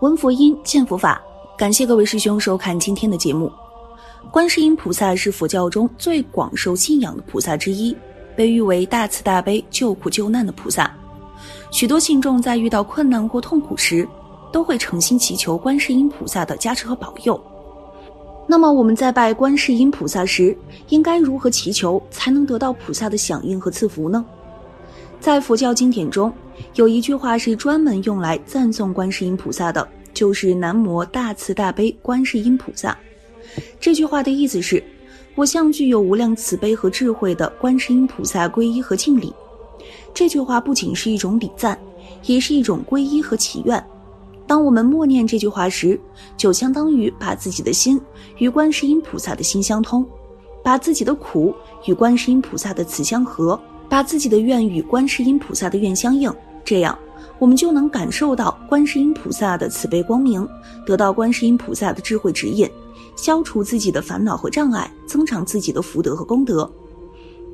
闻佛音，见佛法。感谢各位师兄收看今天的节目。观世音菩萨是佛教中最广受信仰的菩萨之一，被誉为大慈大悲、救苦救难的菩萨。许多信众在遇到困难或痛苦时，都会诚心祈求观世音菩萨的加持和保佑。那么我们在拜观世音菩萨时，应该如何祈求才能得到菩萨的响应和赐福呢？在佛教经典中，有一句话是专门用来赞颂观世音菩萨的，就是“南无大慈大悲观世音菩萨”。这句话的意思是，我向具有无量慈悲和智慧的观世音菩萨皈依和敬礼。这句话不仅是一种礼赞，也是一种皈依和祈愿。当我们默念这句话时，就相当于把自己的心与观世音菩萨的心相通，把自己的苦与观世音菩萨的慈相合。把自己的愿与观世音菩萨的愿相应，这样我们就能感受到观世音菩萨的慈悲光明，得到观世音菩萨的智慧指引，消除自己的烦恼和障碍，增长自己的福德和功德。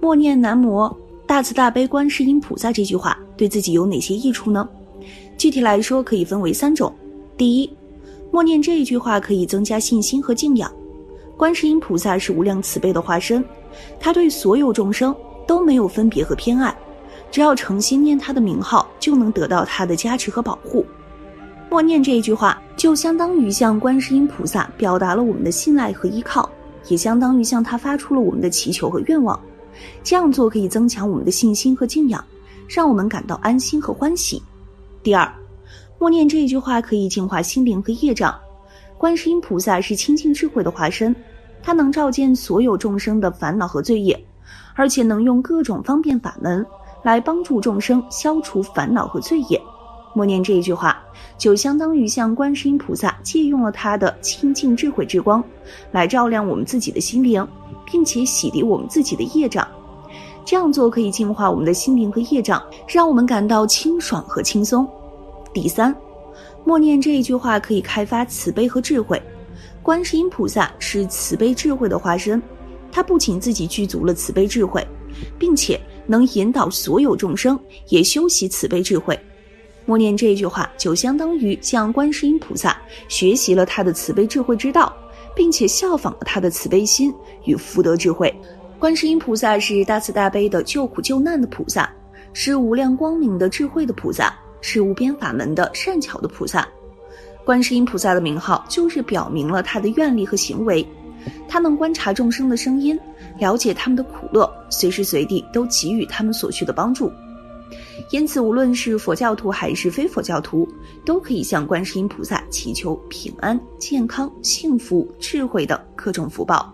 默念南无大慈大悲观世音菩萨这句话，对自己有哪些益处呢？具体来说，可以分为三种。第一，默念这一句话可以增加信心和敬仰。观世音菩萨是无量慈悲的化身，他对所有众生。都没有分别和偏爱，只要诚心念他的名号，就能得到他的加持和保护。默念这一句话，就相当于向观世音菩萨表达了我们的信赖和依靠，也相当于向他发出了我们的祈求和愿望。这样做可以增强我们的信心和敬仰，让我们感到安心和欢喜。第二，默念这一句话可以净化心灵和业障。观世音菩萨是清净智慧的化身，他能照见所有众生的烦恼和罪业。而且能用各种方便法门来帮助众生消除烦恼和罪业。默念这一句话，就相当于向观世音菩萨借用了他的清净智慧之光，来照亮我们自己的心灵，并且洗涤我们自己的业障。这样做可以净化我们的心灵和业障，让我们感到清爽和轻松。第三，默念这一句话可以开发慈悲和智慧。观世音菩萨是慈悲智慧的化身。他不仅自己具足了慈悲智慧，并且能引导所有众生也修习慈悲智慧。默念这句话，就相当于向观世音菩萨学习了他的慈悲智慧之道，并且效仿了他的慈悲心与福德智慧。观世音菩萨是大慈大悲的救苦救难的菩萨，是无量光明的智慧的菩萨，是无边法门的善巧的菩萨。观世音菩萨的名号，就是表明了他的愿力和行为。他能观察众生的声音，了解他们的苦乐，随时随地都给予他们所需的帮助。因此，无论是佛教徒还是非佛教徒，都可以向观世音菩萨祈求平安、健康、幸福、智慧等各种福报。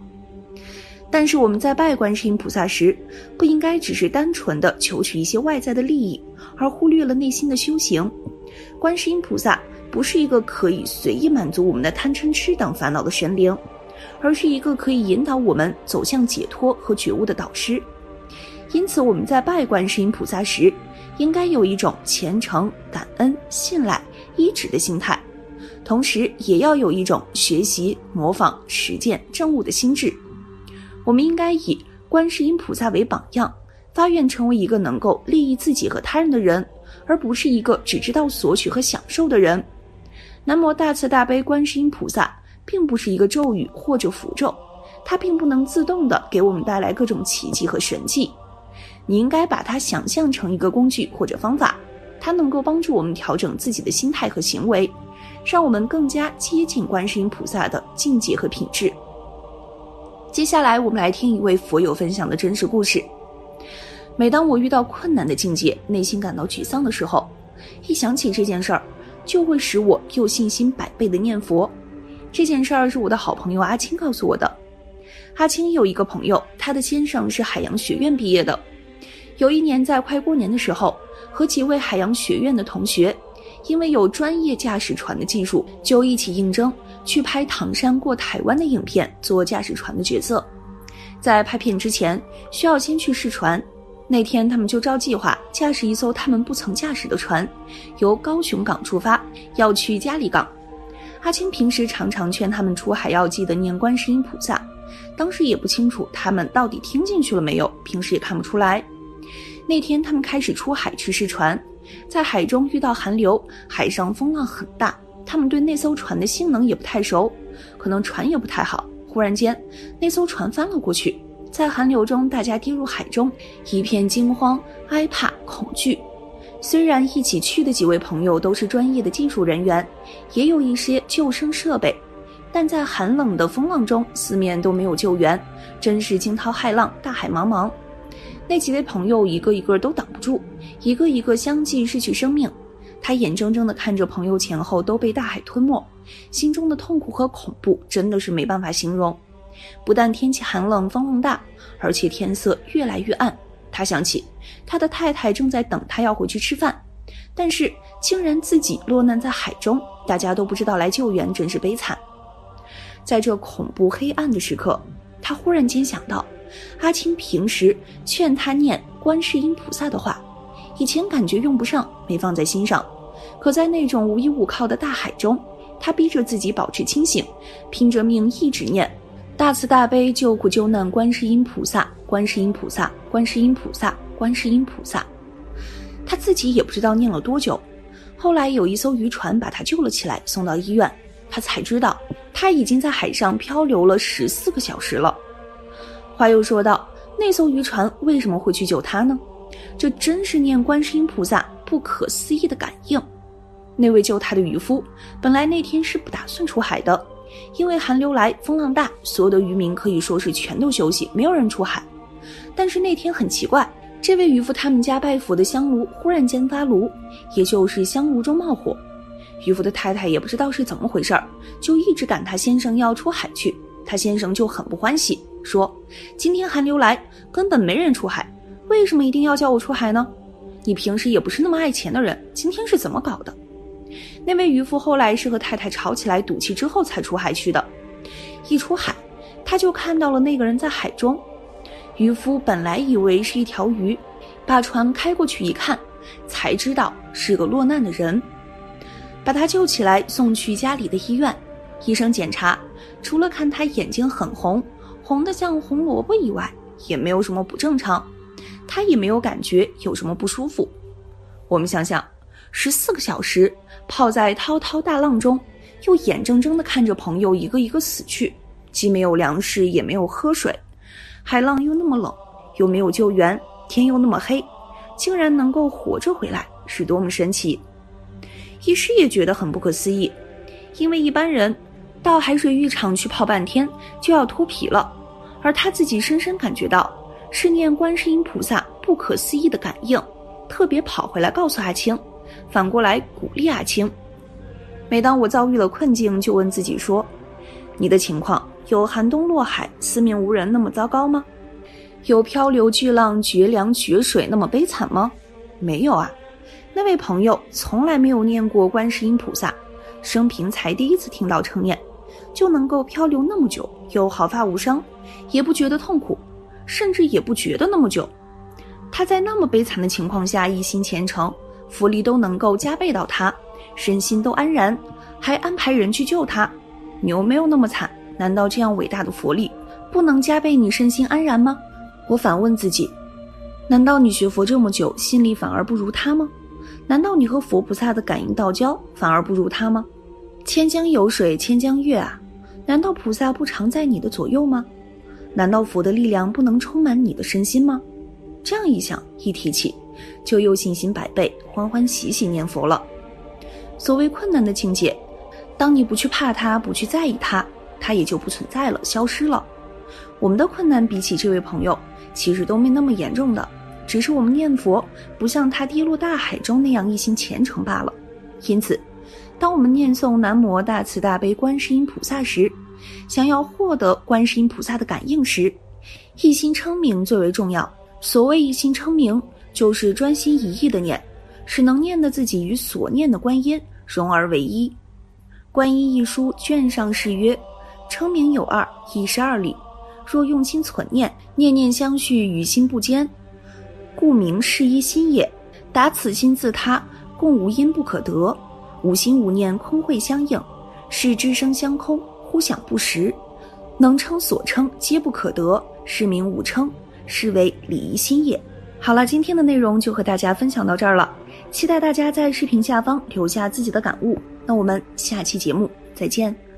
但是，我们在拜观世音菩萨时，不应该只是单纯的求取一些外在的利益，而忽略了内心的修行。观世音菩萨不是一个可以随意满足我们的贪嗔痴等烦恼的神灵。而是一个可以引导我们走向解脱和觉悟的导师，因此我们在拜观世音菩萨时，应该有一种虔诚、感恩、信赖、依止的心态，同时也要有一种学习、模仿、实践、证悟的心智。我们应该以观世音菩萨为榜样，发愿成为一个能够利益自己和他人的人，而不是一个只知道索取和享受的人。南无大慈大悲观世音菩萨。并不是一个咒语或者符咒，它并不能自动的给我们带来各种奇迹和神迹。你应该把它想象成一个工具或者方法，它能够帮助我们调整自己的心态和行为，让我们更加接近观世音菩萨的境界和品质。接下来，我们来听一位佛友分享的真实故事。每当我遇到困难的境界，内心感到沮丧的时候，一想起这件事儿，就会使我又信心百倍的念佛。这件事儿是我的好朋友阿青告诉我的。阿青有一个朋友，他的先生是海洋学院毕业的。有一年在快过年的时候，和几位海洋学院的同学，因为有专业驾驶船的技术，就一起应征去拍唐山过台湾的影片，做驾驶船的角色。在拍片之前，需要先去试船。那天他们就照计划驾驶一艘他们不曾驾驶的船，由高雄港出发，要去嘉里港。阿青平时常常劝他们出海要记得念观世音菩萨，当时也不清楚他们到底听进去了没有，平时也看不出来。那天他们开始出海去试船，在海中遇到寒流，海上风浪很大，他们对那艘船的性能也不太熟，可能船也不太好。忽然间，那艘船翻了过去，在寒流中，大家跌入海中，一片惊慌、害怕、恐惧。虽然一起去的几位朋友都是专业的技术人员，也有一些救生设备，但在寒冷的风浪中，四面都没有救援，真是惊涛骇浪，大海茫茫。那几位朋友一个一个都挡不住，一个一个相继失去生命。他眼睁睁地看着朋友前后都被大海吞没，心中的痛苦和恐怖真的是没办法形容。不但天气寒冷，风浪大，而且天色越来越暗。他想起他的太太正在等他要回去吃饭，但是竟然自己落难在海中，大家都不知道来救援，真是悲惨。在这恐怖黑暗的时刻，他忽然间想到，阿青平时劝他念观世音菩萨的话，以前感觉用不上，没放在心上，可在那种无依无靠的大海中，他逼着自己保持清醒，拼着命一直念。大慈大悲救苦救难观世音菩萨，观世音菩萨，观世音菩萨，观世音菩萨。他自己也不知道念了多久。后来有一艘渔船把他救了起来，送到医院，他才知道他已经在海上漂流了十四个小时了。话又说到，那艘渔船为什么会去救他呢？这真是念观世音菩萨不可思议的感应。那位救他的渔夫，本来那天是不打算出海的。因为寒流来，风浪大，所有的渔民可以说是全都休息，没有人出海。但是那天很奇怪，这位渔夫他们家拜佛的香炉忽然间发炉，也就是香炉中冒火。渔夫的太太也不知道是怎么回事儿，就一直赶他先生要出海去。他先生就很不欢喜，说：“今天寒流来，根本没人出海，为什么一定要叫我出海呢？你平时也不是那么爱钱的人，今天是怎么搞的？”那位渔夫后来是和太太吵起来，赌气之后才出海去的。一出海，他就看到了那个人在海中。渔夫本来以为是一条鱼，把船开过去一看，才知道是个落难的人。把他救起来，送去家里的医院。医生检查，除了看他眼睛很红，红的像红萝卜以外，也没有什么不正常。他也没有感觉有什么不舒服。我们想想。十四个小时泡在滔滔大浪中，又眼睁睁地看着朋友一个一个死去，既没有粮食，也没有喝水，海浪又那么冷，又没有救援，天又那么黑，竟然能够活着回来，是多么神奇！医师也觉得很不可思议，因为一般人到海水浴场去泡半天就要脱皮了，而他自己深深感觉到是念观世音菩萨不可思议的感应，特别跑回来告诉阿青。反过来鼓励阿青。每当我遭遇了困境，就问自己说：“你的情况有寒冬落海、四面无人那么糟糕吗？有漂流巨浪、绝粮绝水那么悲惨吗？没有啊。那位朋友从来没有念过观世音菩萨，生平才第一次听到称念，就能够漂流那么久，又毫发无伤，也不觉得痛苦，甚至也不觉得那么久。他在那么悲惨的情况下，一心虔诚。”福利都能够加倍到他，身心都安然，还安排人去救他。你又没有那么惨，难道这样伟大的佛力不能加倍你身心安然吗？我反问自己，难道你学佛这么久，心里反而不如他吗？难道你和佛菩萨的感应道交反而不如他吗？千江有水千江月啊，难道菩萨不常在你的左右吗？难道佛的力量不能充满你的身心吗？这样一想，一提起。就又信心百倍，欢欢喜喜念佛了。所谓困难的情节，当你不去怕它，不去在意它，它也就不存在了，消失了。我们的困难比起这位朋友，其实都没那么严重的，只是我们念佛不像他跌落大海中那样一心虔诚罢了。因此，当我们念诵南无大慈大悲观世音菩萨时，想要获得观世音菩萨的感应时，一心称名最为重要。所谓一心称名。就是专心一意的念，使能念的自己与所念的观音融而为一。《观音一书》卷上是曰：“称名有二，一是二理。若用心存念，念念相续，与心不坚，故名是一心也。达此心自他，共无因不可得。无心无念，空会相应，是知声相空，忽想不实。能称所称皆不可得，是名五称，是为理一心也。”好了，今天的内容就和大家分享到这儿了，期待大家在视频下方留下自己的感悟。那我们下期节目再见。